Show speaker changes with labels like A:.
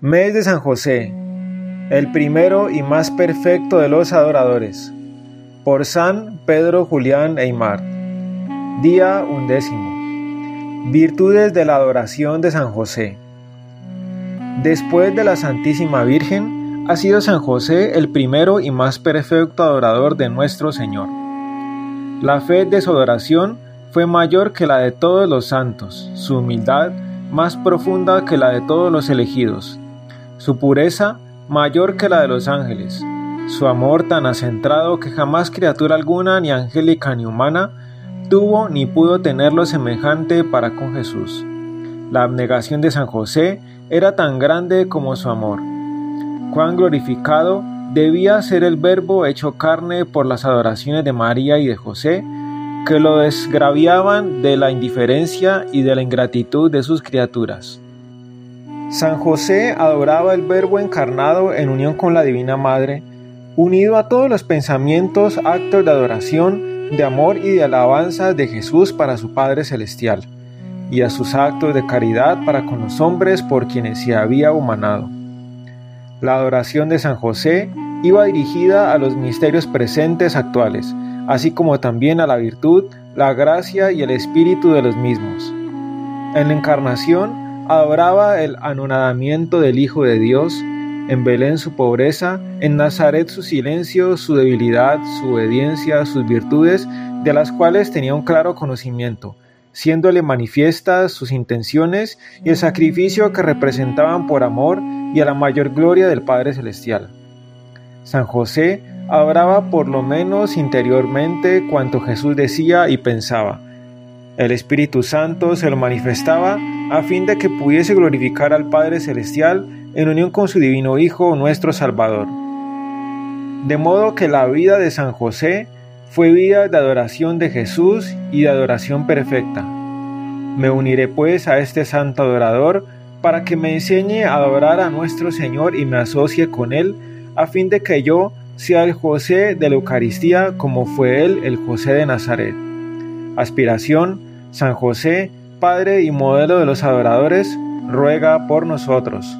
A: Mes de San José, el primero y más perfecto de los adoradores, por San Pedro Julián Eymar. Día undécimo. Virtudes de la adoración de San José. Después de la Santísima Virgen, ha sido San José el primero y más perfecto adorador de nuestro Señor. La fe de su adoración fue mayor que la de todos los santos, su humildad más profunda que la de todos los elegidos su pureza mayor que la de los ángeles, su amor tan acentrado que jamás criatura alguna, ni angélica ni humana, tuvo ni pudo tenerlo semejante para con Jesús. La abnegación de San José era tan grande como su amor. Cuán glorificado debía ser el Verbo hecho carne por las adoraciones de María y de José, que lo desgraviaban de la indiferencia y de la ingratitud de sus criaturas. San José adoraba el Verbo encarnado en unión con la Divina Madre, unido a todos los pensamientos, actos de adoración, de amor y de alabanza de Jesús para su Padre Celestial, y a sus actos de caridad para con los hombres por quienes se había humanado. La adoración de San José iba dirigida a los misterios presentes actuales, así como también a la virtud, la gracia y el espíritu de los mismos. En la encarnación, adoraba el anonadamiento del Hijo de Dios, en Belén su pobreza, en Nazaret su silencio, su debilidad, su obediencia, sus virtudes, de las cuales tenía un claro conocimiento, siéndole manifiestas sus intenciones y el sacrificio que representaban por amor y a la mayor gloria del Padre Celestial. San José adoraba por lo menos interiormente cuanto Jesús decía y pensaba. El Espíritu Santo se lo manifestaba a fin de que pudiese glorificar al Padre Celestial en unión con su Divino Hijo, nuestro Salvador. De modo que la vida de San José fue vida de adoración de Jesús y de adoración perfecta. Me uniré pues a este santo adorador para que me enseñe a adorar a nuestro Señor y me asocie con Él, a fin de que yo sea el José de la Eucaristía como fue Él el José de Nazaret. Aspiración, San José, Padre y modelo de los adoradores, ruega por nosotros.